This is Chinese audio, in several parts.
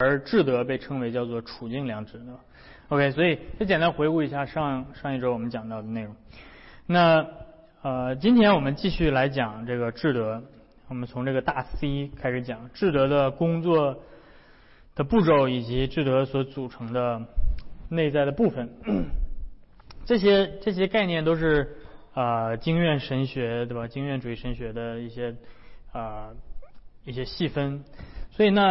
而智德被称为叫做处境良知，对吧？OK，所以就简单回顾一下上上一周我们讲到的内容。那呃，今天我们继续来讲这个智德，我们从这个大 C 开始讲智德的工作的步骤以及智德所组成的内在的部分。这些这些概念都是啊经院神学对吧？经院主义神学的一些啊一些细分。所以呢。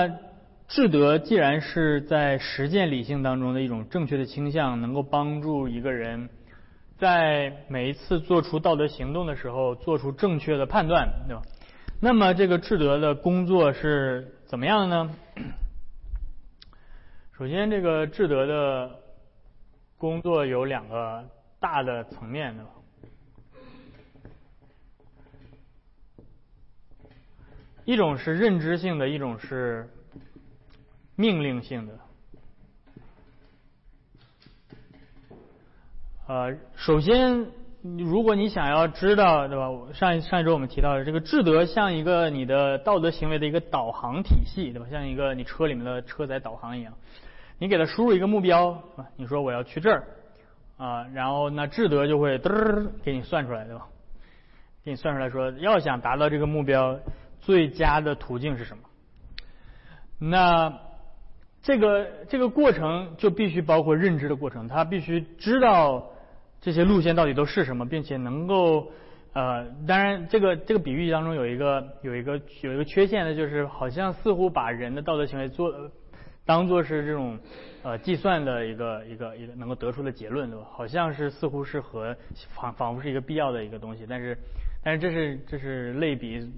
智德既然是在实践理性当中的一种正确的倾向，能够帮助一个人在每一次做出道德行动的时候做出正确的判断，对吧？那么这个智德的工作是怎么样呢？首先，这个智德的工作有两个大的层面，对吧？一种是认知性的，一种是。命令性的，呃，首先，如果你想要知道，对吧？上一上一周我们提到的这个智德，像一个你的道德行为的一个导航体系，对吧？像一个你车里面的车载导航一样，你给它输入一个目标，你说我要去这儿，啊，然后那智德就会嘚儿给你算出来，对吧？给你算出来说，要想达到这个目标，最佳的途径是什么？那。这个这个过程就必须包括认知的过程，他必须知道这些路线到底都是什么，并且能够呃，当然这个这个比喻当中有一个有一个有一个缺陷的就是好像似乎把人的道德行为做当做是这种呃计算的一个一个一个能够得出的结论，对吧？好像是似乎是和仿仿佛是一个必要的一个东西，但是。但是这是这是类比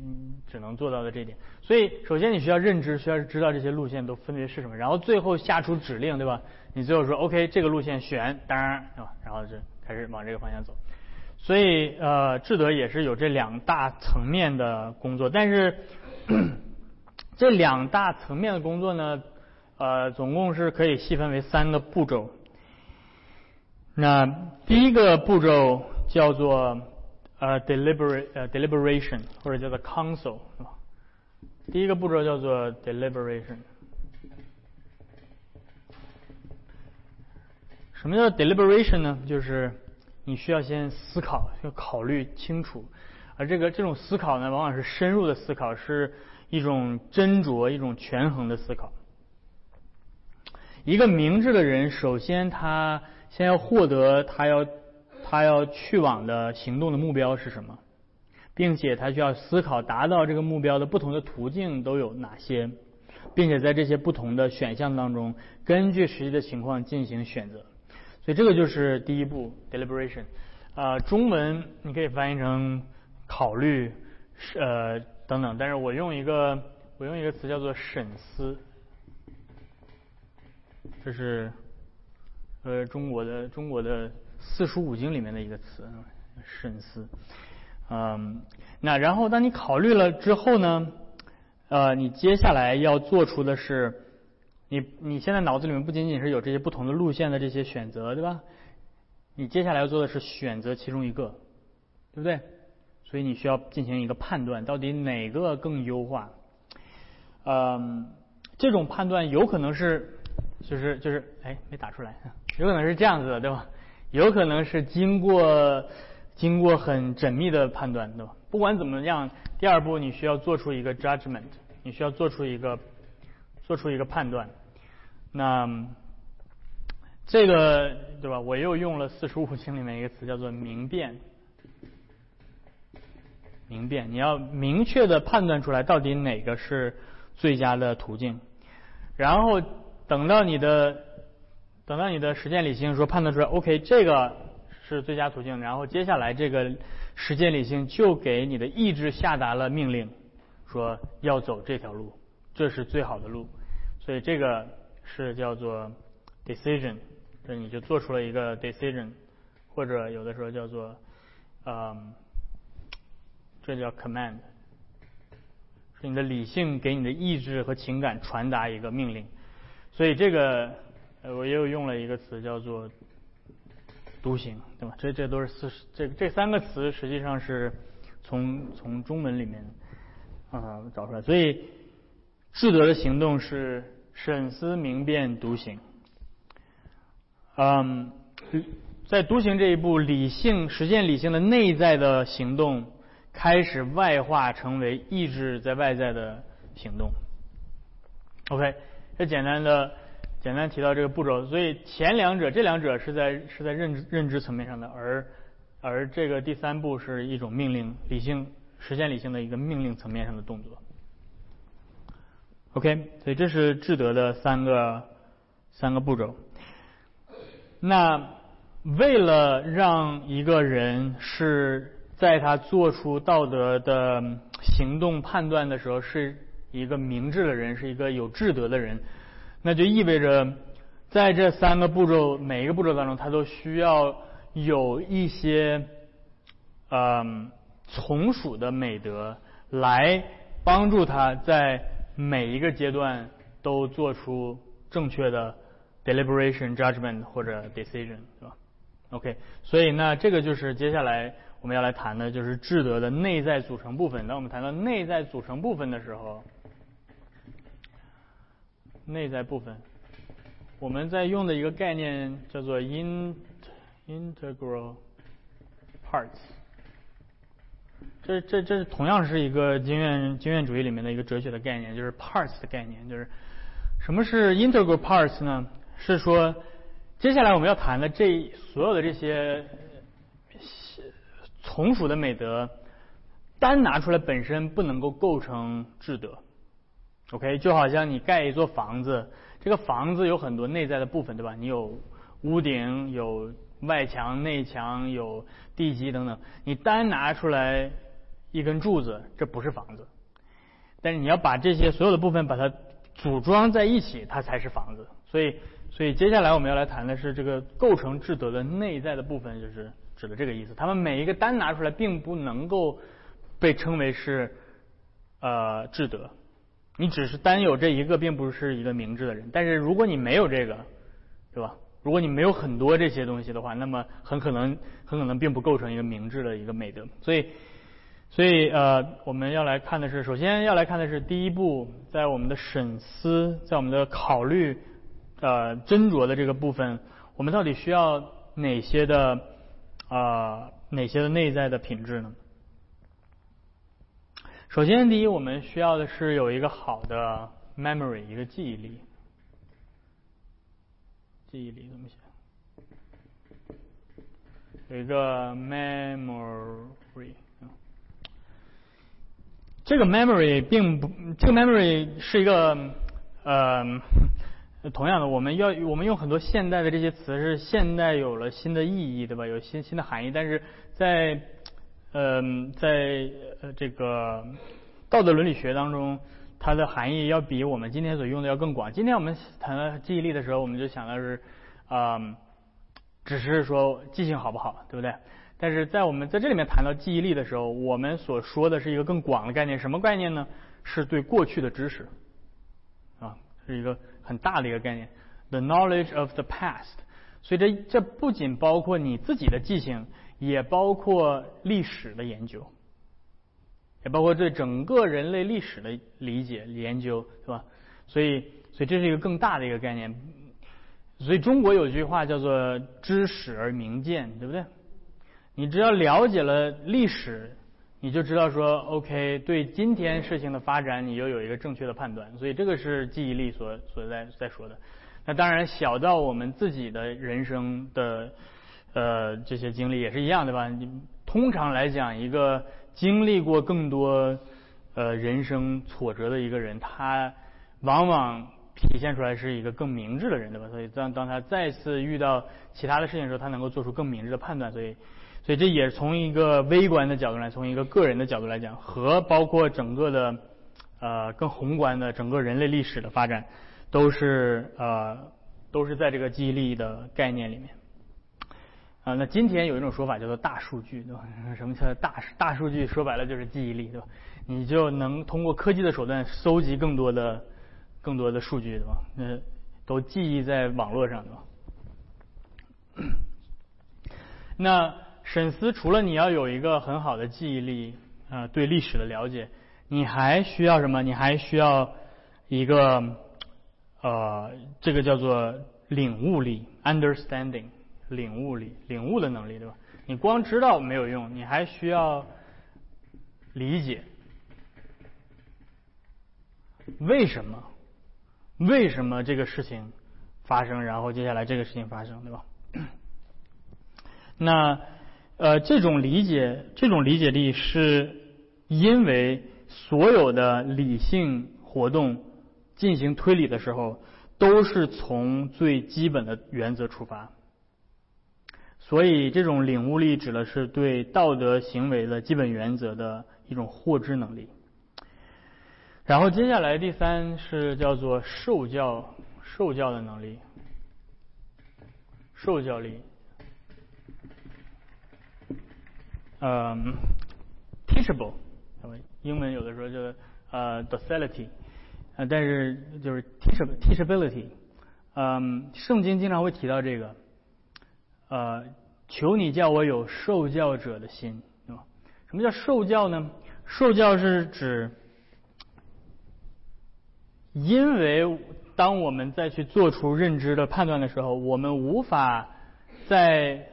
只能做到的这一点，所以首先你需要认知，需要知道这些路线都分别是什么，然后最后下出指令，对吧？你最后说 OK，这个路线选，当然对吧？然后就开始往这个方向走。所以呃，智德也是有这两大层面的工作，但是这两大层面的工作呢，呃，总共是可以细分为三个步骤。那第一个步骤叫做。呃，deliberate 呃 deliberation 或者叫做 counsel 是吧？第一个步骤叫做 deliberation。什么叫 deliberation 呢？就是你需要先思考，要考虑清楚，而这个这种思考呢，往往是深入的思考，是一种斟酌、一种权衡的思考。一个明智的人，首先他先要获得，他要。他要去往的行动的目标是什么，并且他需要思考达到这个目标的不同的途径都有哪些，并且在这些不同的选项当中，根据实际的情况进行选择。所以这个就是第一步 deliberation。啊，中文你可以翻译成考虑，呃等等，但是我用一个我用一个词叫做审思，这是呃中国的中国的。四书五经里面的一个词，慎思。嗯，那然后当你考虑了之后呢，呃，你接下来要做出的是，你你现在脑子里面不仅仅是有这些不同的路线的这些选择，对吧？你接下来要做的是选择其中一个，对不对？所以你需要进行一个判断，到底哪个更优化？嗯，这种判断有可能是，就是就是，哎，没打出来，有可能是这样子的，对吧？有可能是经过经过很缜密的判断，对吧？不管怎么样，第二步你需要做出一个 judgment，你需要做出一个做出一个判断。那这个对吧？我又用了四书五经里面一个词叫做明辨，明辨，你要明确的判断出来到底哪个是最佳的途径，然后等到你的。等到你的实践理性说判断出来，OK，这个是最佳途径，然后接下来这个实践理性就给你的意志下达了命令，说要走这条路，这是最好的路，所以这个是叫做 decision，这你就做出了一个 decision，或者有的时候叫做，嗯，这叫 command，是你的理性给你的意志和情感传达一个命令，所以这个。呃，我又用了一个词叫做“独行”，对吧？这这都是四这这三个词实际上是从从中文里面啊找出来。所以智德的行动是审思明辨独行。嗯，在独行这一步，理性实现理性的内在的行动开始外化成为意志在外在的行动。OK，这简单的简单提到这个步骤，所以前两者这两者是在是在认知认知层面上的，而而这个第三步是一种命令理性实现理性的一个命令层面上的动作。OK，所以这是智德的三个三个步骤。那为了让一个人是在他做出道德的行动判断的时候是一个明智的人，是一个有智德的人，那就意味着在这三个步骤每一个步骤当中，他都需要有一些嗯从属的美德来帮助他在每一个阶段都做出正确的。deliberation judgment 或者 decision 是吧？OK，所以那这个就是接下来我们要来谈的，就是智德的内在组成部分。当我们谈到内在组成部分的时候，内在部分，我们在用的一个概念叫做 in integral parts。这这这同样是一个经验经验主义里面的一个哲学的概念，就是 parts 的概念，就是什么是 integral parts 呢？是说，接下来我们要谈的这所有的这些从属的美德，单拿出来本身不能够构成智德。OK，就好像你盖一座房子，这个房子有很多内在的部分，对吧？你有屋顶、有外墙、内墙、有地基等等。你单拿出来一根柱子，这不是房子。但是你要把这些所有的部分把它组装在一起，它才是房子。所以。所以接下来我们要来谈的是这个构成智德的内在的部分，就是指的这个意思。他们每一个单拿出来，并不能够被称为是呃智德。你只是单有这一个，并不是一个明智的人。但是如果你没有这个，是吧？如果你没有很多这些东西的话，那么很可能很可能并不构成一个明智的一个美德。所以，所以呃，我们要来看的是，首先要来看的是第一步，在我们的审思，在我们的考虑。呃，斟酌的这个部分，我们到底需要哪些的啊？哪些的内在的品质呢？首先，第一，我们需要的是有一个好的 memory，一个记忆力。记忆力怎么写？有一个 memory。这个 memory 并不，这个 memory 是一个呃。同样的，我们要我们用很多现代的这些词，是现代有了新的意义，对吧？有新新的含义。但是在嗯，在呃这个道德伦理学当中，它的含义要比我们今天所用的要更广。今天我们谈到记忆力的时候，我们就想到是啊，只是说记性好不好，对不对？但是在我们在这里面谈到记忆力的时候，我们所说的是一个更广的概念。什么概念呢？是对过去的知识啊，是一个。很大的一个概念，the knowledge of the past。所以这这不仅包括你自己的记性，也包括历史的研究，也包括对整个人类历史的理解研究，是吧？所以，所以这是一个更大的一个概念。所以中国有句话叫做“知史而明鉴”，对不对？你只要了解了历史。你就知道说，OK，对今天事情的发展，你又有一个正确的判断，所以这个是记忆力所所在在说的。那当然，小到我们自己的人生的呃这些经历也是一样，对吧？你通常来讲，一个经历过更多呃人生挫折的一个人，他往往体现出来是一个更明智的人，对吧？所以当当他再次遇到其他的事情的时候，他能够做出更明智的判断，所以。所以这也从一个微观的角度来，从一个个人的角度来讲，和包括整个的呃更宏观的整个人类历史的发展，都是呃都是在这个记忆力的概念里面。啊，那今天有一种说法叫做大数据，对吧？什么叫大大数据？说白了就是记忆力，对吧？你就能通过科技的手段搜集更多的更多的数据，对吧？那都记忆在网络上，对吧？那。沈思除了你要有一个很好的记忆力，啊，对历史的了解，你还需要什么？你还需要一个呃，这个叫做领悟力 （understanding），领悟力、领悟的能力，对吧？你光知道没有用，你还需要理解为什么，为什么这个事情发生，然后接下来这个事情发生，对吧？那呃，这种理解，这种理解力是因为所有的理性活动进行推理的时候，都是从最基本的原则出发。所以，这种领悟力指的是对道德行为的基本原则的一种获知能力。然后，接下来第三是叫做受教、受教的能力，受教力，嗯，teachable，英文有的时候就呃 docility，呃，但是就是 teachable teachability，嗯，圣经经常会提到这个。呃，求你叫我有受教者的心，对吧？什么叫受教呢？受教是指，因为当我们再去做出认知的判断的时候，我们无法在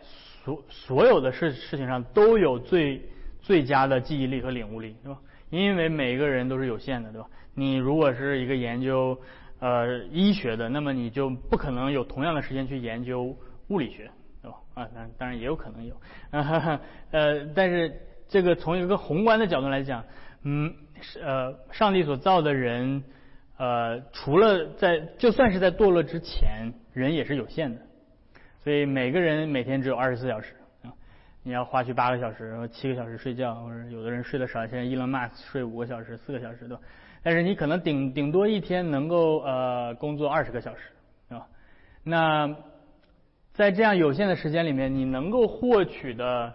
所所有的事事情上都有最最佳的记忆力和领悟力，对吧？因为每个人都是有限的，对吧？你如果是一个研究呃医学的，那么你就不可能有同样的时间去研究物理学。啊，当当然也有可能有，呃，但是这个从一个宏观的角度来讲，嗯，是呃，上帝所造的人，呃，除了在就算是在堕落之前，人也是有限的，所以每个人每天只有二十四小时啊，你要花去八个小时，然后七个小时睡觉，或者有的人睡得少，现在伊隆马斯睡五个小时、四个小时对吧？但是你可能顶顶多一天能够呃工作二十个小时，对吧？那在这样有限的时间里面，你能够获取的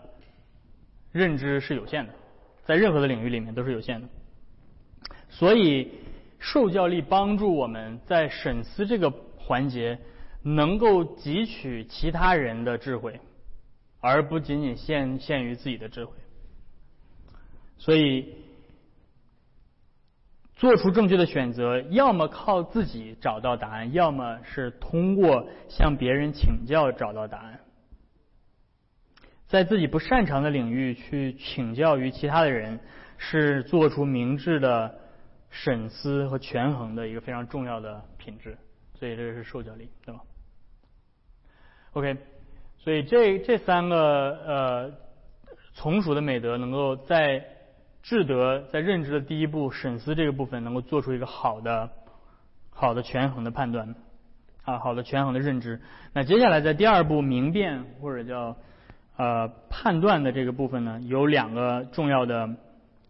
认知是有限的，在任何的领域里面都是有限的。所以，受教力帮助我们在审思这个环节，能够汲取其他人的智慧，而不仅仅限限于自己的智慧。所以。做出正确的选择，要么靠自己找到答案，要么是通过向别人请教找到答案。在自己不擅长的领域去请教于其他的人，是做出明智的审思和权衡的一个非常重要的品质。所以这个是受教力，对吧？OK，所以这这三个呃从属的美德能够在。智德在认知的第一步审思这个部分，能够做出一个好的、好的权衡的判断，啊，好的权衡的认知。那接下来在第二步明辨或者叫呃判断的这个部分呢，有两个重要的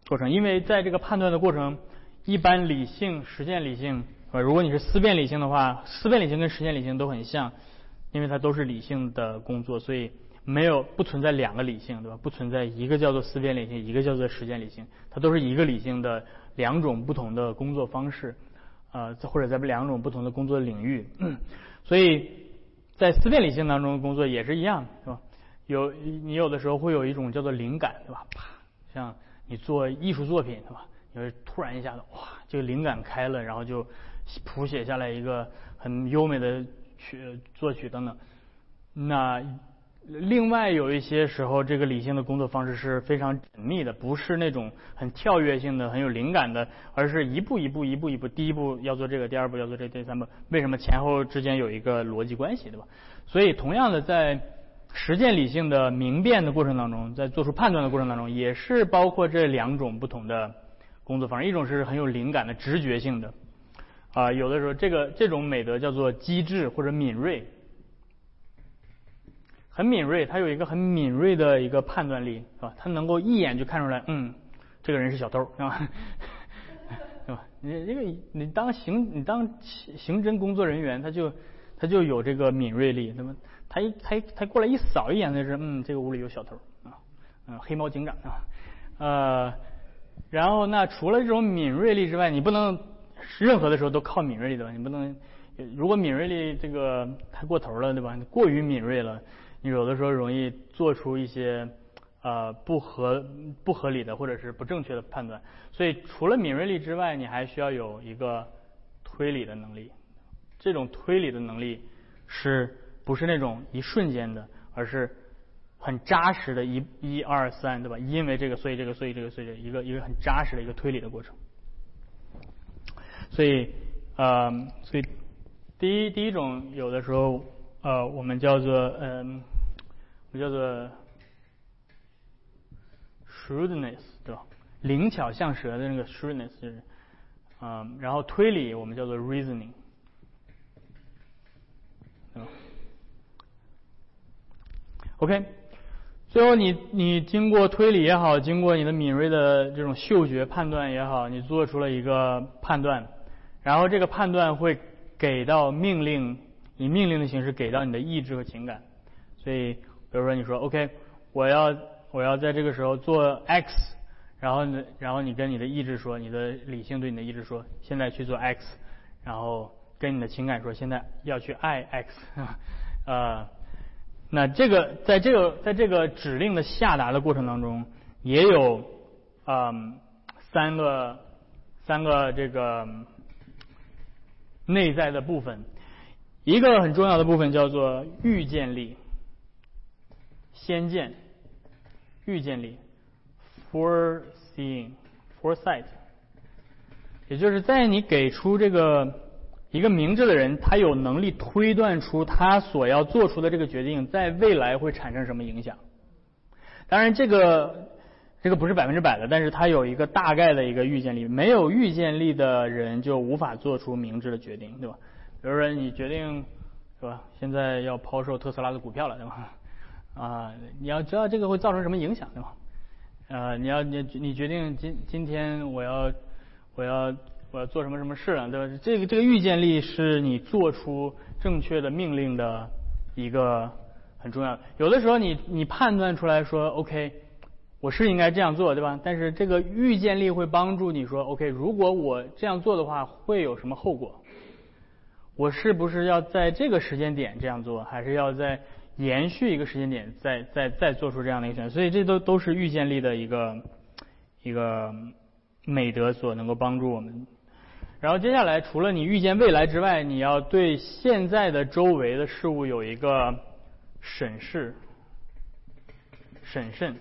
过程。因为在这个判断的过程，一般理性、实践理性，呃，如果你是思辨理性的话，思辨理性跟实践理性都很像，因为它都是理性的工作，所以。没有不存在两个理性，对吧？不存在一个叫做思辨理性，一个叫做实践理性，它都是一个理性的两种不同的工作方式，呃，或者在两种不同的工作领域。所以在思辨理性当中工作也是一样，是吧？有你有的时候会有一种叫做灵感，对吧？啪，像你做艺术作品，对吧？你会突然一下子哇，这个灵感开了，然后就谱写下来一个很优美的曲作曲等等，那。另外有一些时候，这个理性的工作方式是非常缜密的，不是那种很跳跃性的、很有灵感的，而是一步一步、一步一步，第一步要做这个，第二步要做这，第三步为什么前后之间有一个逻辑关系，对吧？所以同样的，在实践理性的明辨的过程当中，在做出判断的过程当中，也是包括这两种不同的工作方式，一种是很有灵感的、直觉性的，啊，有的时候这个这种美德叫做机智或者敏锐。很敏锐，他有一个很敏锐的一个判断力，是吧？他能够一眼就看出来，嗯，这个人是小偷，是吧？是吧？你这个你当刑你当刑侦工作人员，他就他就有这个敏锐力，那么他一他他过来一扫一眼，就是嗯，这个屋里有小偷啊，嗯，黑猫警长啊，呃，然后那除了这种敏锐力之外，你不能任何的时候都靠敏锐力，对吧？你不能如果敏锐力这个太过头了，对吧？过于敏锐了。你有的时候容易做出一些呃不合不合理的或者是不正确的判断，所以除了敏锐力之外，你还需要有一个推理的能力。这种推理的能力是不是那种一瞬间的，而是很扎实的，一、一、二、三，对吧？因为这个，所以这个，所以这个，所以这一个一个很扎实的一个推理的过程。所以，呃，所以第一第一种有的时候，呃，我们叫做，嗯，我叫做 shrewdness，对吧？灵巧像蛇的那个 shrewdness，就是嗯，然后推理我们叫做 reasoning。OK，最后你你经过推理也好，经过你的敏锐的这种嗅觉判断也好，你做出了一个判断，然后这个判断会给到命令，以命令的形式给到你的意志和情感。所以，比如说你说 OK，我要我要在这个时候做 X，然后呢，然后你跟你的意志说，你的理性对你的意志说，现在去做 X，然后跟你的情感说，现在要去爱 X，呃。那这个在这个在这个指令的下达的过程当中，也有嗯三个三个这个内在的部分，一个很重要的部分叫做预见力，先见，预见力，foreseeing，foresight，也就是在你给出这个。一个明智的人，他有能力推断出他所要做出的这个决定在未来会产生什么影响。当然，这个这个不是百分之百的，但是他有一个大概的一个预见力。没有预见力的人就无法做出明智的决定，对吧？比如说，你决定是吧？现在要抛售特斯拉的股票了，对吧？啊，你要知道这个会造成什么影响，对吧？呃，你要你你决定今今天我要我要。我要做什么什么事了？对吧？这个这个预见力是你做出正确的命令的一个很重要的。有的时候你你判断出来说，OK，我是应该这样做，对吧？但是这个预见力会帮助你说，OK，如果我这样做的话，会有什么后果？我是不是要在这个时间点这样做，还是要在延续一个时间点再再再做出这样的一个选择？所以这都都是预见力的一个一个美德所能够帮助我们。然后接下来，除了你预见未来之外，你要对现在的周围的事物有一个审视、审慎，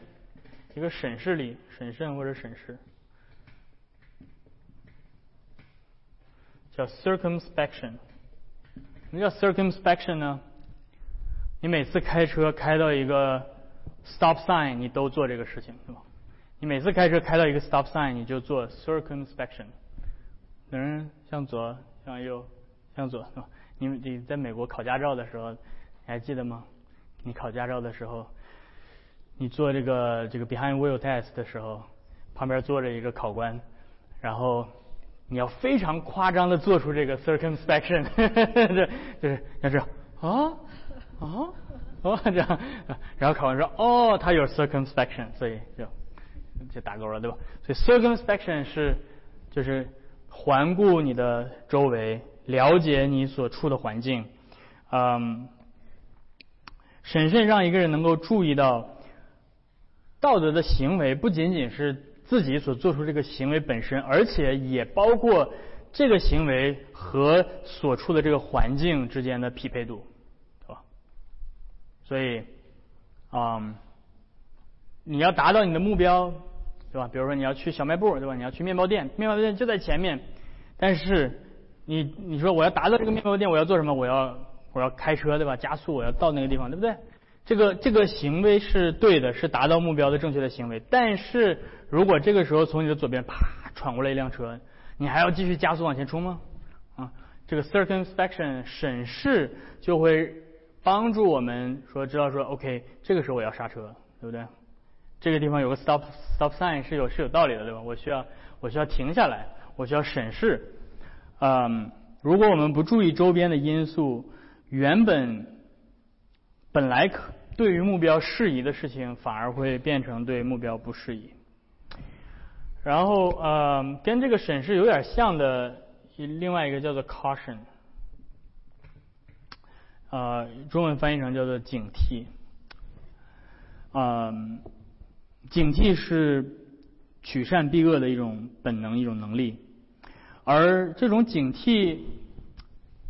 一个审视力、审慎或者审视，叫 circumspection。什么叫 circumspection 呢？你每次开车开到一个 stop sign，你都做这个事情，是吧？你每次开车开到一个 stop sign，你就做 circumspection。有人向左，向右，向左，是吧？你你在美国考驾照的时候，你还记得吗？你考驾照的时候，你做这个这个 behind wheel test 的时候，旁边坐着一个考官，然后你要非常夸张的做出这个 circumspection，这 就是要这样啊啊哦这样，然后考官说哦他有 circumspection，所以就就打勾了，对吧？所以 circumspection 是就是。环顾你的周围，了解你所处的环境，嗯，审慎让一个人能够注意到道德的行为，不仅仅是自己所做出这个行为本身，而且也包括这个行为和所处的这个环境之间的匹配度，所以，嗯，你要达到你的目标。对吧？比如说你要去小卖部，对吧？你要去面包店，面包店就在前面。但是你你说我要达到这个面包店，我要做什么？我要我要开车，对吧？加速，我要到那个地方，对不对？这个这个行为是对的，是达到目标的正确的行为。但是如果这个时候从你的左边啪闯过来一辆车，你还要继续加速往前冲吗？啊，这个 circumspection 审视就会帮助我们说知道说 OK，这个时候我要刹车，对不对？这个地方有个 stop stop sign 是有是有道理的，对吧？我需要我需要停下来，我需要审视。嗯，如果我们不注意周边的因素，原本本来可对于目标适宜的事情，反而会变成对目标不适宜。然后呃，跟这个审视有点像的另外一个叫做 caution，呃，中文翻译成叫做警惕。嗯。警惕是取善避恶的一种本能，一种能力。而这种警惕，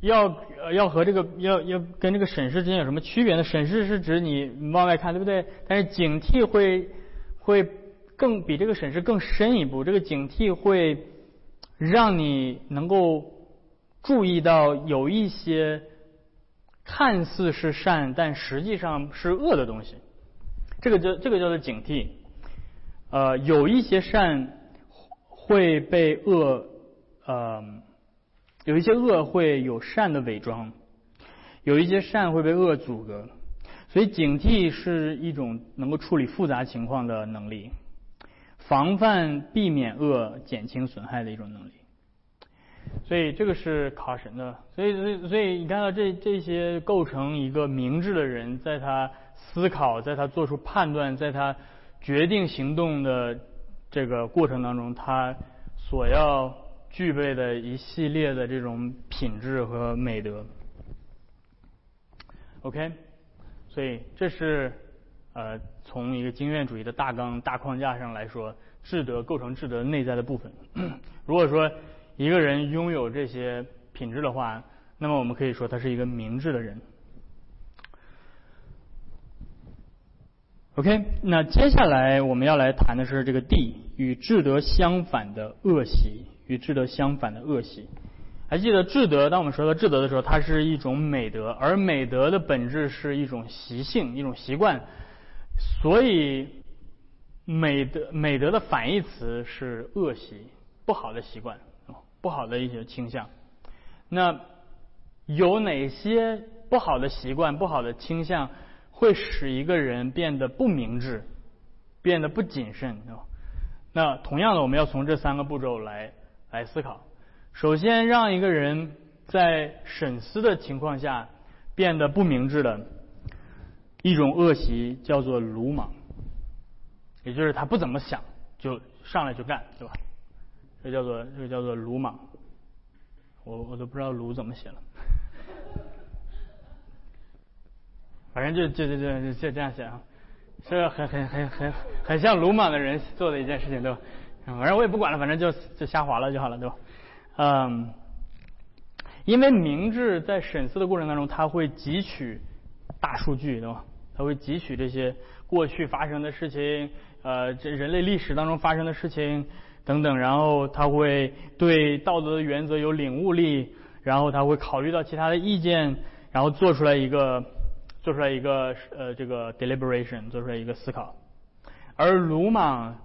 要要和这个要要跟这个审视之间有什么区别呢？审视是指你往外看，对不对？但是警惕会会更比这个审视更深一步。这个警惕会让你能够注意到有一些看似是善，但实际上是恶的东西。这个叫这个叫做警惕。呃，有一些善会被恶呃。有一些恶会有善的伪装，有一些善会被恶阻隔，所以警惕是一种能够处理复杂情况的能力，防范避免恶、减轻损害的一种能力。所以这个是考神的。所以，所以，所以你看到这这些构成一个明智的人，在他思考，在他做出判断，在他决定行动的这个过程当中，他所要。具备的一系列的这种品质和美德，OK，所以这是呃从一个经验主义的大纲大框架上来说，智德构成智德内在的部分。如果说一个人拥有这些品质的话，那么我们可以说他是一个明智的人。OK，那接下来我们要来谈的是这个 D 与智德相反的恶习。与智德相反的恶习，还记得智德？当我们说到智德的时候，它是一种美德，而美德的本质是一种习性、一种习惯。所以，美德美德的反义词是恶习，不好的习惯，不好的一些倾向。那有哪些不好的习惯、不好的倾向会使一个人变得不明智、变得不谨慎？那同样的，我们要从这三个步骤来。来思考，首先让一个人在审思的情况下变得不明智的一种恶习叫做鲁莽，也就是他不怎么想就上来就干，对吧？这叫做这个叫做鲁莽，我我都不知道鲁怎么写了，反正就就就就就这样写啊，是很很很很很像鲁莽的人做的一件事情，对吧？反正我也不管了，反正就就瞎划了就好了，对吧？嗯，因为明智在审思的过程当中，他会汲取大数据，对吧？他会汲取这些过去发生的事情，呃，这人类历史当中发生的事情等等，然后他会对道德的原则有领悟力，然后他会考虑到其他的意见，然后做出来一个做出来一个呃这个 deliberation，做出来一个思考，而鲁莽。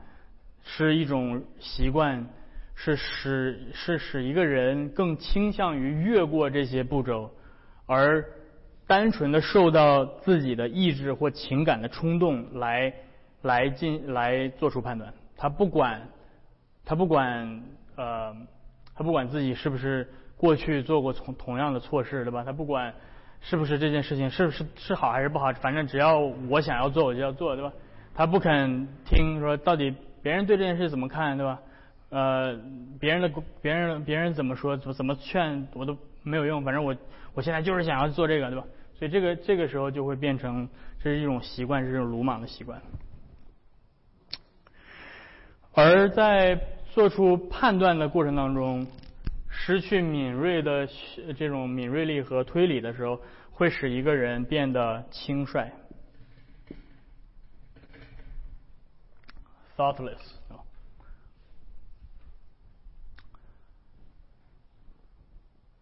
是一种习惯，是使是使一个人更倾向于越过这些步骤，而单纯的受到自己的意志或情感的冲动来来进来做出判断。他不管他不管呃他不管自己是不是过去做过同同样的错事，对吧？他不管是不是这件事情是不是是好还是不好，反正只要我想要做我就要做，对吧？他不肯听说到底。别人对这件事怎么看，对吧？呃，别人的别人别人怎么说，怎么怎么劝我都没有用，反正我我现在就是想要做这个，对吧？所以这个这个时候就会变成这是一种习惯，是一种鲁莽的习惯。而在做出判断的过程当中，失去敏锐的这种敏锐力和推理的时候，会使一个人变得轻率。thoughtless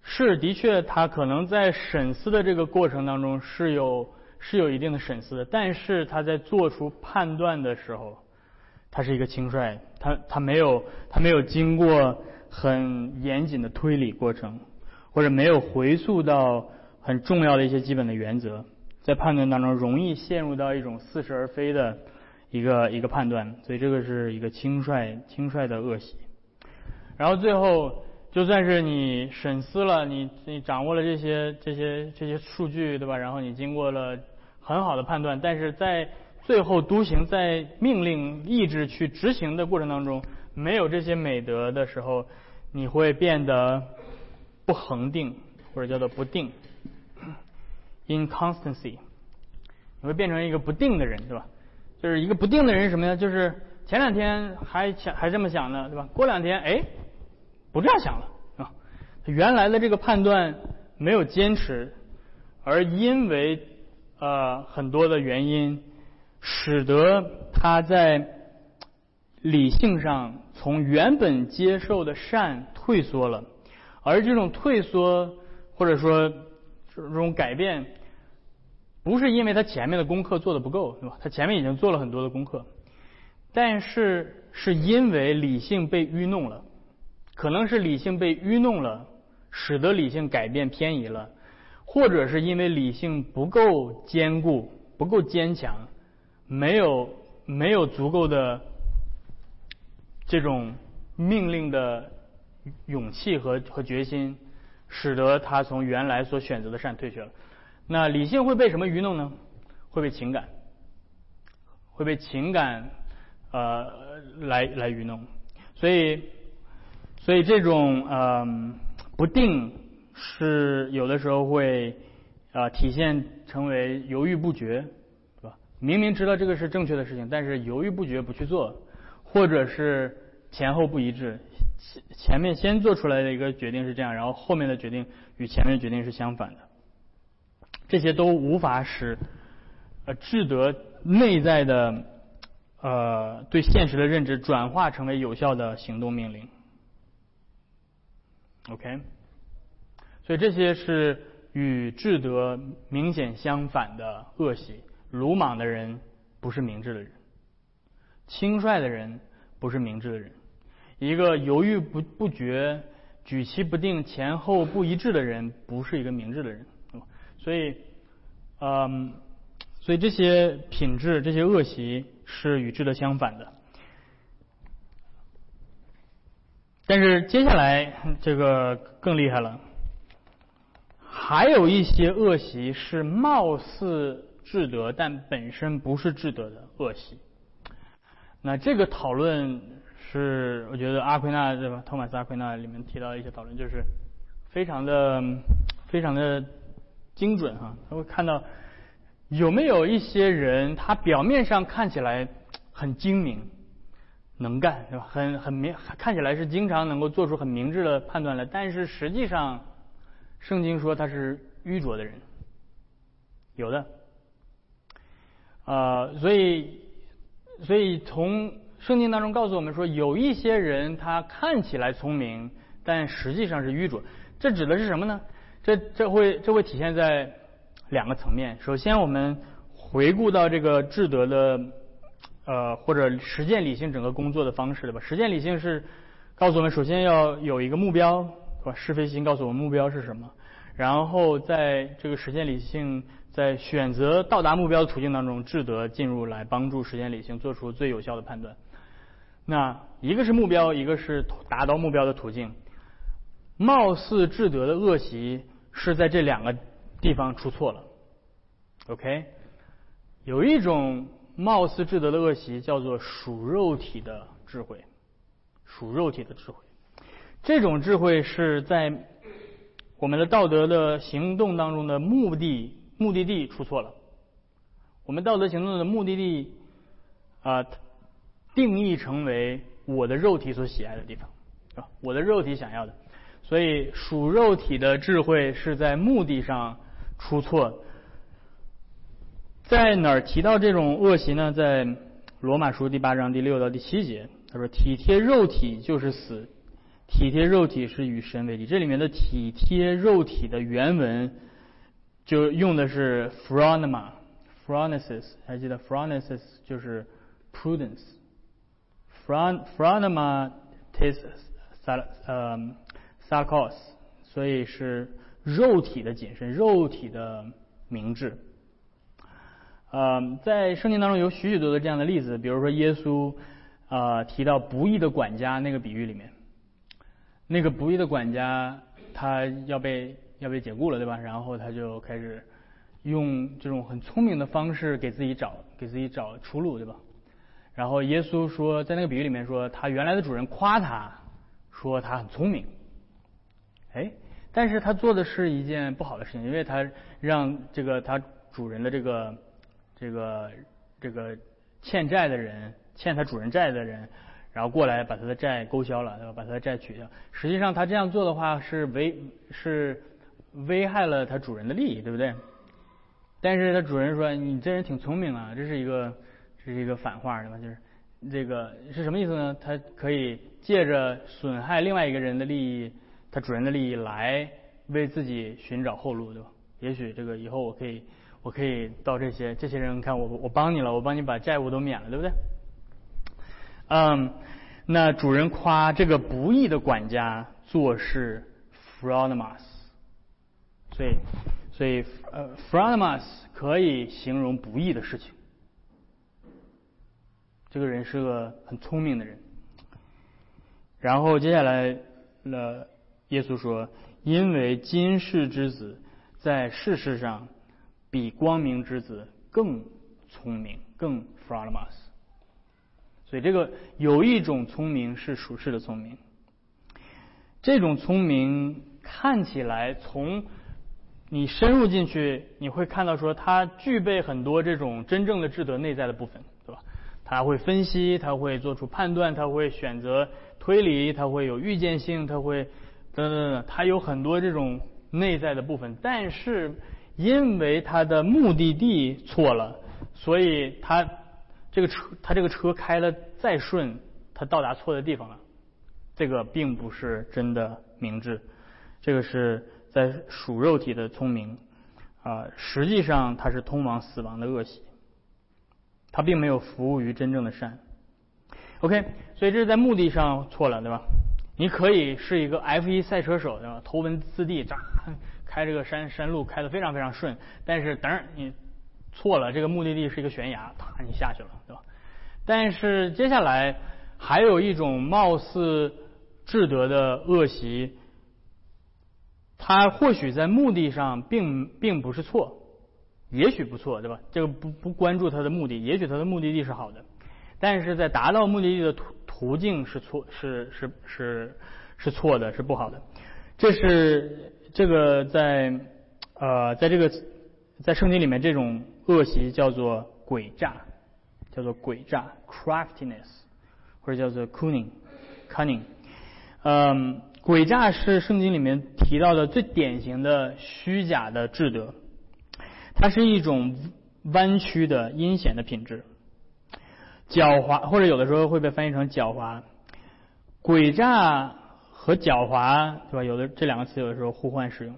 是的确，他可能在审思的这个过程当中是有是有一定的审思的，但是他在做出判断的时候，他是一个轻率，他他没有他没有经过很严谨的推理过程，或者没有回溯到很重要的一些基本的原则，在判断当中容易陷入到一种似是而非的。一个一个判断，所以这个是一个轻率轻率的恶习。然后最后，就算是你审思了，你你掌握了这些这些这些数据，对吧？然后你经过了很好的判断，但是在最后督行在命令意志去执行的过程当中，没有这些美德的时候，你会变得不恒定，或者叫做不定，inconstancy，你会变成一个不定的人，对吧？就是一个不定的人是什么呀？就是前两天还想还这么想呢，对吧？过两天哎，不这样想了啊。原来的这个判断没有坚持，而因为呃很多的原因，使得他在理性上从原本接受的善退缩了，而这种退缩或者说这种改变，不是因为他前面的功课做的不够，对吧？他前面已经做了很多的功课，但是是因为理性被愚弄了，可能是理性被愚弄了。使得理性改变偏移了，或者是因为理性不够坚固、不够坚强，没有没有足够的这种命令的勇气和和决心，使得他从原来所选择的善退却了。那理性会被什么愚弄呢？会被情感，会被情感呃来来愚弄。所以，所以这种嗯。不定是有的时候会啊体现成为犹豫不决，明明知道这个是正确的事情，但是犹豫不决不去做，或者是前后不一致，前前面先做出来的一个决定是这样，然后后面的决定与前面的决定是相反的，这些都无法使呃智德内在的呃对现实的认知转化成为有效的行动命令。OK，所以这些是与智德明显相反的恶习。鲁莽的人不是明智的人，轻率的人不是明智的人。一个犹豫不不决、举棋不定、前后不一致的人，不是一个明智的人。所以，嗯，所以这些品质、这些恶习是与智德相反的。但是接下来这个更厉害了，还有一些恶习是貌似智德，但本身不是智德的恶习。那这个讨论是，我觉得阿奎那对吧？托马斯阿奎那里面提到一些讨论，就是非常的非常的精准哈。他会看到有没有一些人，他表面上看起来很精明。能干是吧？很很明，看起来是经常能够做出很明智的判断来，但是实际上，圣经说他是愚拙的人，有的，呃，所以所以从圣经当中告诉我们说，有一些人他看起来聪明，但实际上是愚拙。这指的是什么呢？这这会这会体现在两个层面。首先，我们回顾到这个智德的。呃，或者实践理性整个工作的方式，对吧？实践理性是告诉我们，首先要有一个目标，是吧？是非心告诉我们目标是什么，然后在这个实践理性在选择到达目标的途径当中，智德进入来帮助实践理性做出最有效的判断。那一个是目标，一个是达到目标的途径。貌似智德的恶习是在这两个地方出错了。OK，有一种。貌似智德的恶习叫做属肉体的智慧，属肉体的智慧。这种智慧是在我们的道德的行动当中的目的目的地出错了。我们道德行动的目的地啊，定义成为我的肉体所喜爱的地方，啊，我的肉体想要的。所以属肉体的智慧是在目的上出错。在哪儿提到这种恶习呢？在罗马书第八章第六到第七节，他说：“体贴肉体就是死，体贴肉体是与神为敌。”这里面的体贴肉体的原文就用的是 phronema，phronesis，还记得？phronesis 就是 prudence，phron，phronema tis s a r c o s 所以是肉体的谨慎，肉体的明智。呃，在圣经当中有许许多多这样的例子，比如说耶稣啊提到不义的管家那个比喻里面，那个不义的管家他要被要被解雇了，对吧？然后他就开始用这种很聪明的方式给自己找给自己找出路，对吧？然后耶稣说，在那个比喻里面说，他原来的主人夸他说他很聪明，哎，但是他做的是一件不好的事情，因为他让这个他主人的这个。这个这个欠债的人欠他主人债的人，然后过来把他的债勾销了，对吧？把他的债取消。实际上他这样做的话是违是危害了他主人的利益，对不对？但是他主人说：“你这人挺聪明啊，这是一个这是一个反话，对吧？就是这个是什么意思呢？他可以借着损害另外一个人的利益，他主人的利益来为自己寻找后路，对吧？也许这个以后我可以我可以到这些这些人看我我帮你了，我帮你把债务都免了，对不对？嗯，那主人夸这个不义的管家做事 fraudulous，所以。所以，呃 f r o n m a s 可以形容不义的事情。这个人是个很聪明的人。然后接下来，了耶稣说：“因为今世之子在世事上比光明之子更聪明，更 f r o n m a s 所以，这个有一种聪明是属世的聪明。这种聪明看起来从你深入进去，你会看到说他具备很多这种真正的智德内在的部分，对吧？他会分析，他会做出判断，他会选择推理，他会有预见性，他会等等等，他有很多这种内在的部分。但是因为他的目的地错了，所以他这个车他这个车开了再顺，他到达错的地方了。这个并不是真的明智，这个是。在属肉体的聪明，啊，实际上它是通往死亡的恶习，它并没有服务于真正的善。OK，所以这是在目的上错了，对吧？你可以是一个 F1 赛车手，对吧？头文字 D，扎开这个山山路开得非常非常顺，但是等你错了，这个目的地是一个悬崖，啪，你下去了，对吧？但是接下来还有一种貌似智德的恶习。他或许在目的上并并不是错，也许不错，对吧？这个不不关注他的目的，也许他的目的地是好的，但是在达到目的地的途途径是错，是是是是错的，是不好的。这是这个在呃在这个在圣经里面这种恶习叫做诡诈，叫做诡诈 （craftiness） 或者叫做 cunning，cunning，嗯。诡诈是圣经里面提到的最典型的虚假的智德，它是一种弯曲的阴险的品质，狡猾或者有的时候会被翻译成狡猾。诡诈和狡猾，对吧？有的这两个词有的时候互换使用，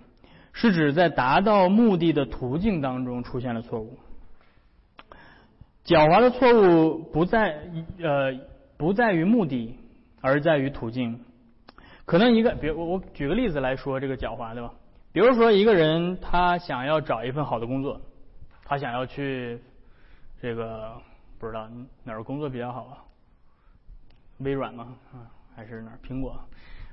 是指在达到目的的途径当中出现了错误。狡猾的错误不在呃不在于目的，而在于途径。可能一个，比如我我举个例子来说这个狡猾，对吧？比如说一个人他想要找一份好的工作，他想要去这个不知道哪儿工作比较好啊？微软吗？啊，还是哪儿？苹果？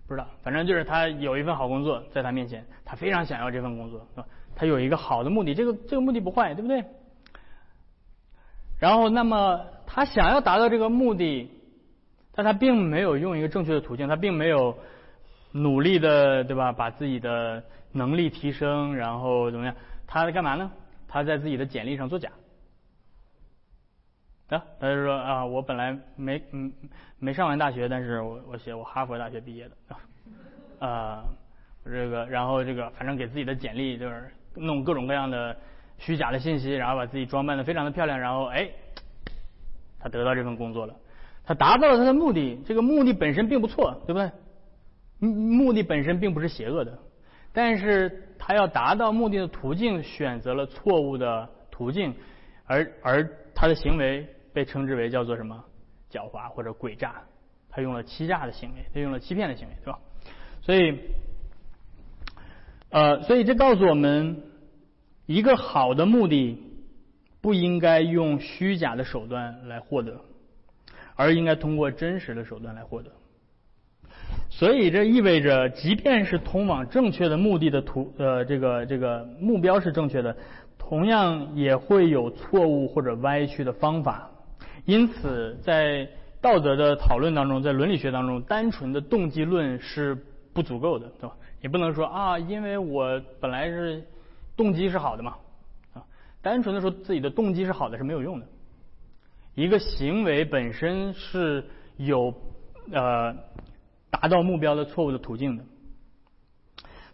不知道，反正就是他有一份好工作在他面前，他非常想要这份工作，是吧？他有一个好的目的，这个这个目的不坏，对不对？然后，那么他想要达到这个目的，但他并没有用一个正确的途径，他并没有。努力的，对吧？把自己的能力提升，然后怎么样？他在干嘛呢？他在自己的简历上作假。啊，他就说啊，我本来没嗯没上完大学，但是我我写我哈佛大学毕业的 啊，这个然后这个反正给自己的简历就是弄各种各样的虚假的信息，然后把自己装扮的非常的漂亮，然后哎，他得到这份工作了，他达到了他的目的，这个目的本身并不错，对不对？目的本身并不是邪恶的，但是他要达到目的的途径选择了错误的途径，而而他的行为被称之为叫做什么狡猾或者诡诈，他用了欺诈的行为，他用了欺骗的行为，对吧？所以，呃，所以这告诉我们，一个好的目的不应该用虚假的手段来获得，而应该通过真实的手段来获得。所以这意味着，即便是通往正确的目的的途，呃，这个这个目标是正确的，同样也会有错误或者歪曲的方法。因此，在道德的讨论当中，在伦理学当中，单纯的动机论是不足够的，对吧？也不能说啊，因为我本来是动机是好的嘛，啊，单纯的说自己的动机是好的是没有用的。一个行为本身是有呃。达到目标的错误的途径的，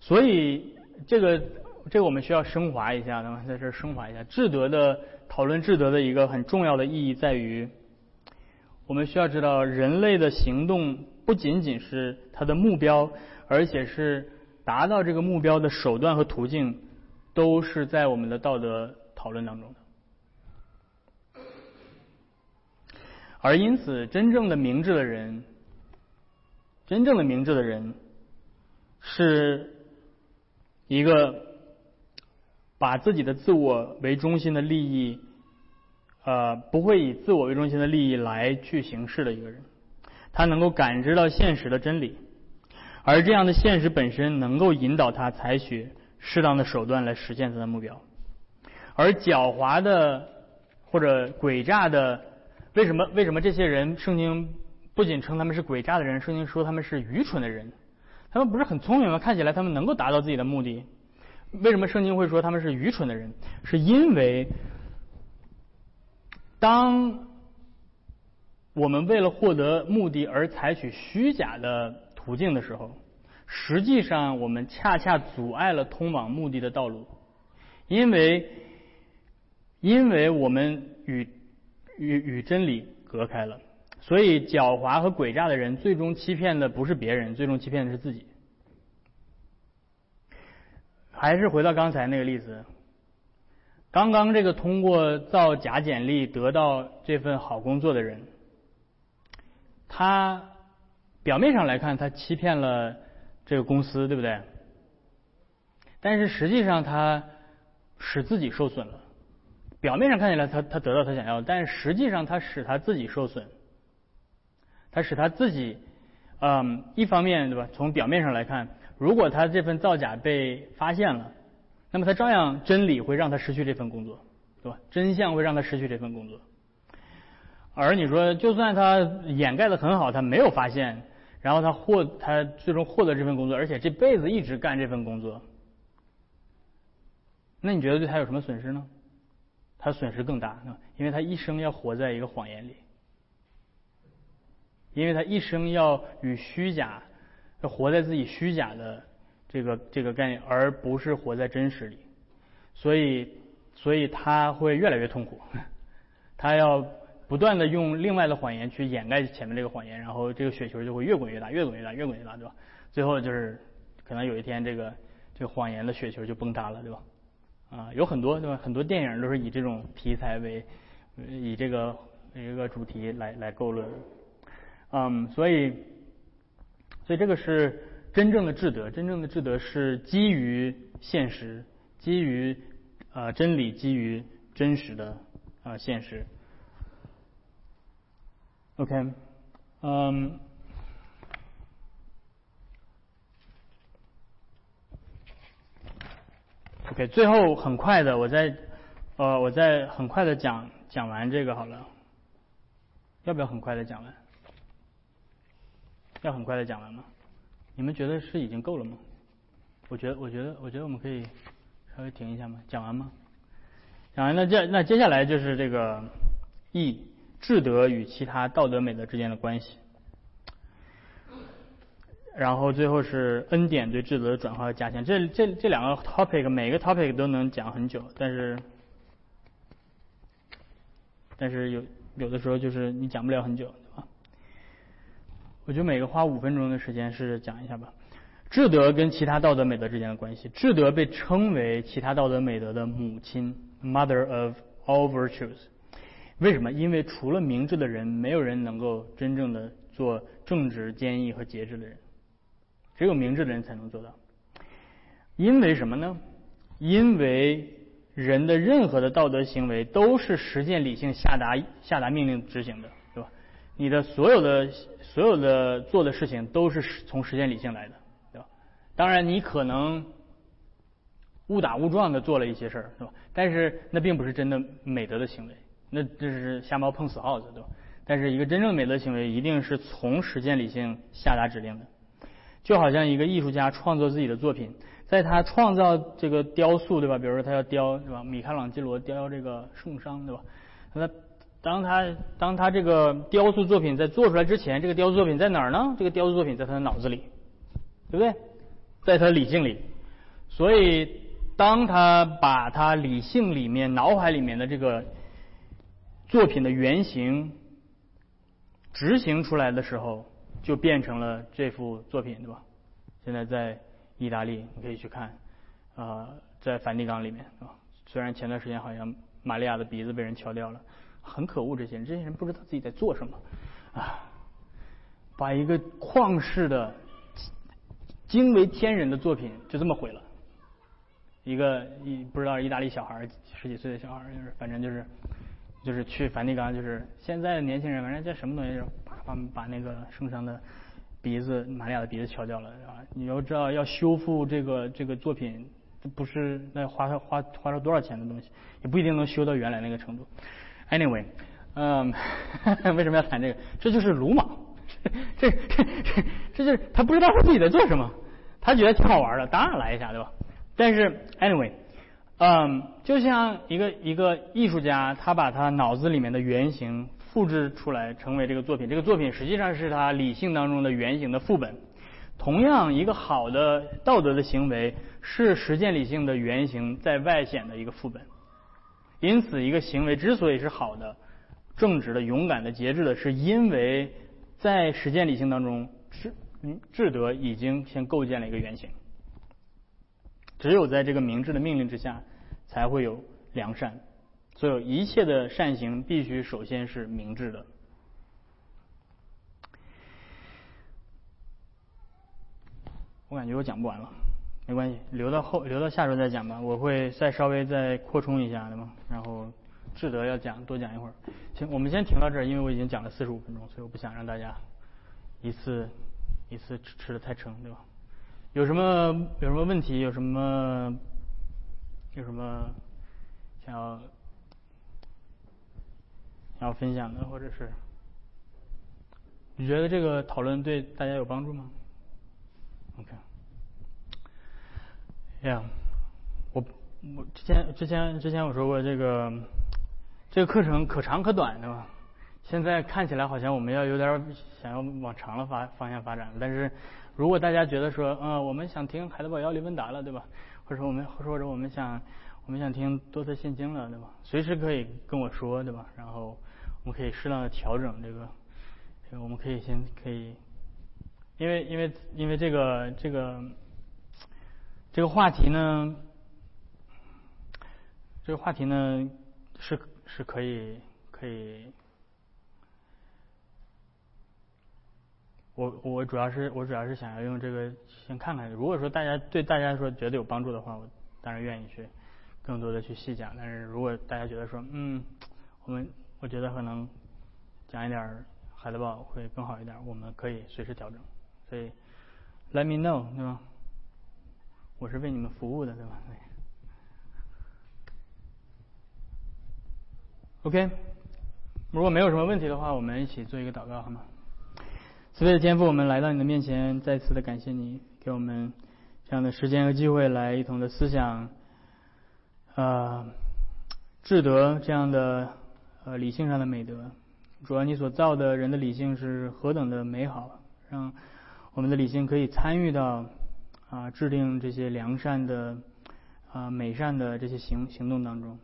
所以这个这个我们需要升华一下，那么在这升华一下，智德的讨论智德的一个很重要的意义在于，我们需要知道人类的行动不仅仅是它的目标，而且是达到这个目标的手段和途径，都是在我们的道德讨论当中的。而因此，真正的明智的人，真正的明智的人，是一个把自己的自我为中心的利益，呃，不会以自我为中心的利益来去行事的一个人。他能够感知到现实的真理，而这样的现实本身能够引导他采取适当的手段来实现他的目标。而狡猾的或者诡诈的，为什么为什么这些人圣经不仅称他们是诡诈的人，圣经说他们是愚蠢的人？他们不是很聪明吗？看起来他们能够达到自己的目的。为什么圣经会说他们是愚蠢的人？是因为当我们为了获得目的而采取虚假的途径的时候，实际上我们恰恰阻碍了通往目的的道路，因为因为我们与与与真理隔开了。所以，狡猾和诡诈的人最终欺骗的不是别人，最终欺骗的是自己。还是回到刚才那个例子，刚刚这个通过造假简历得到这份好工作的人，他表面上来看，他欺骗了这个公司，对不对？但是实际上，他使自己受损了。表面上看起来，他他得到他想要，但是实际上，他使他自己受损。他使他自己，嗯，一方面对吧？从表面上来看，如果他这份造假被发现了，那么他照样真理会让他失去这份工作，对吧？真相会让他失去这份工作。而你说，就算他掩盖的很好，他没有发现，然后他获他最终获得这份工作，而且这辈子一直干这份工作，那你觉得对他有什么损失呢？他损失更大，因为他一生要活在一个谎言里。因为他一生要与虚假，要活在自己虚假的这个这个概念，而不是活在真实里，所以所以他会越来越痛苦，他要不断的用另外的谎言去掩盖前面这个谎言，然后这个雪球就会越滚越大，越滚越大，越滚越大，对吧？最后就是可能有一天这个这个谎言的雪球就崩塌了，对吧？啊，有很多对吧？很多电影都是以这种题材为以这个一个主题来来勾勒。嗯，所以，所以这个是真正的智德。真正的智德是基于现实，基于啊真理，基于真实的啊现实。OK，嗯，OK，最后很快的，我再呃，我再很快的讲讲完这个好了。要不要很快的讲完？要很快的讲完吗？你们觉得是已经够了吗？我觉得，我觉得，我觉得我们可以稍微停一下吗？讲完吗？讲完，那接那接下来就是这个义智德与其他道德美德之间的关系，然后最后是恩典对智德的转化和加强。这这这两个 topic 每个 topic 都能讲很久，但是但是有有的时候就是你讲不了很久。我就每个花五分钟的时间是讲一下吧。智德跟其他道德美德之间的关系，智德被称为其他道德美德的母亲 （Mother of all virtues）。为什么？因为除了明智的人，没有人能够真正的做正直、坚毅和节制的人，只有明智的人才能做到。因为什么呢？因为人的任何的道德行为都是实践理性下达下达命令执行的，你的所有的。所有的做的事情都是从实践理性来的，对吧？当然，你可能误打误撞的做了一些事儿，是吧？但是那并不是真的美德的行为，那这是瞎猫碰死耗子，对吧？但是一个真正美德行为，一定是从实践理性下达指令的。就好像一个艺术家创作自己的作品，在他创造这个雕塑，对吧？比如说他要雕，对吧？米开朗基罗雕这个圣殇，对吧？他。当他当他这个雕塑作品在做出来之前，这个雕塑作品在哪儿呢？这个雕塑作品在他的脑子里，对不对？在他的理性里。所以当他把他理性里面、脑海里面的这个作品的原型执行出来的时候，就变成了这幅作品，对吧？现在在意大利，你可以去看，啊，在梵蒂冈里面啊。虽然前段时间好像玛利亚的鼻子被人敲掉了，很可恶，这些人，这些人不知道自己在做什么啊，把一个旷世的、惊为天人的作品就这么毁了。一个一不知道意大利小孩十几岁的小孩就是反正就是就是去梵蒂冈，就是现在的年轻人，反正这什么东西，把把把那个圣上的鼻子，玛利亚的鼻子敲掉了，啊，你要知道要修复这个这个作品。不是那花花花了多少钱的东西，也不一定能修到原来那个程度。Anyway，嗯，为什么要谈这个？这就是鲁莽，这这这这就是他不知道他自己在做什么，他觉得挺好玩的，当然来一下，对吧？但是 Anyway，嗯，就像一个一个艺术家，他把他脑子里面的原型复制出来，成为这个作品。这个作品实际上是他理性当中的原型的副本。同样，一个好的道德的行为是实践理性的原型在外显的一个副本。因此，一个行为之所以是好的、正直的、勇敢的、节制的，是因为在实践理性当中，智智德已经先构建了一个原型。只有在这个明智的命令之下，才会有良善。所有一切的善行必须首先是明智的。我感觉我讲不完了，没关系，留到后留到下周再讲吧。我会再稍微再扩充一下的嘛。然后志德要讲多讲一会儿，行，我们先停到这儿，因为我已经讲了四十五分钟，所以我不想让大家一次一次吃吃的太撑，对吧？有什么有什么问题？有什么有什么想要想要分享的，或者是你觉得这个讨论对大家有帮助吗？OK？OK，Yeah，我我之前之前之前我说过这个这个课程可长可短，对吧？现在看起来好像我们要有点想要往长了发方向发展，但是如果大家觉得说，嗯，我们想听海德堡要理问答了，对吧？或者我们或者我们想我们想听多特现经了，对吧？随时可以跟我说，对吧？然后我们可以适当的调整，这个我们可以先可以。因为因为因为这个这个这个话题呢，这个话题呢是是可以可以，我我主要是我主要是想要用这个先看看，如果说大家对大家说觉得有帮助的话，我当然愿意去更多的去细讲。但是如果大家觉得说嗯，我们我觉得可能讲一点海德堡会更好一点，我们可以随时调整。所以，Let me know，对吧？我是为你们服务的，对吧？OK，如果没有什么问题的话，我们一起做一个祷告，好吗？慈悲的天父，我们来到你的面前，再次的感谢你给我们这样的时间和机会，来一同的思想，啊，智德这样的呃理性上的美德。主要你所造的人的理性是何等的美好，让。我们的理性可以参与到啊制定这些良善的啊美善的这些行行动当中。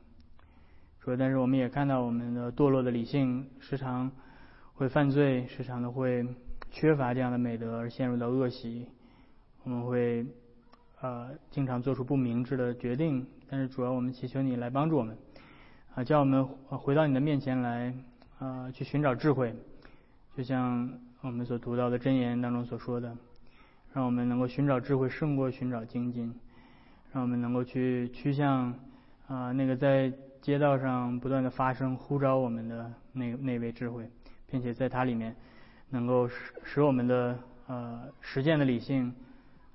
说，但是我们也看到我们的堕落的理性时常会犯罪，时常的会缺乏这样的美德而陷入到恶习。我们会呃经常做出不明智的决定。但是主要我们祈求你来帮助我们啊，叫我们回到你的面前来啊去寻找智慧，就像。我们所读到的真言当中所说的，让我们能够寻找智慧胜过寻找精进，让我们能够去趋向啊那个在街道上不断的发生呼召我们的那那位智慧，并且在它里面能够使使我们的呃实践的理性，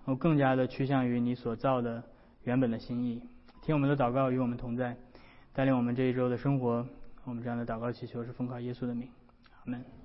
能够更加的趋向于你所造的原本的心意。听我们的祷告与我们同在，带领我们这一周的生活。我们这样的祷告祈求是奉靠耶稣的名，阿门。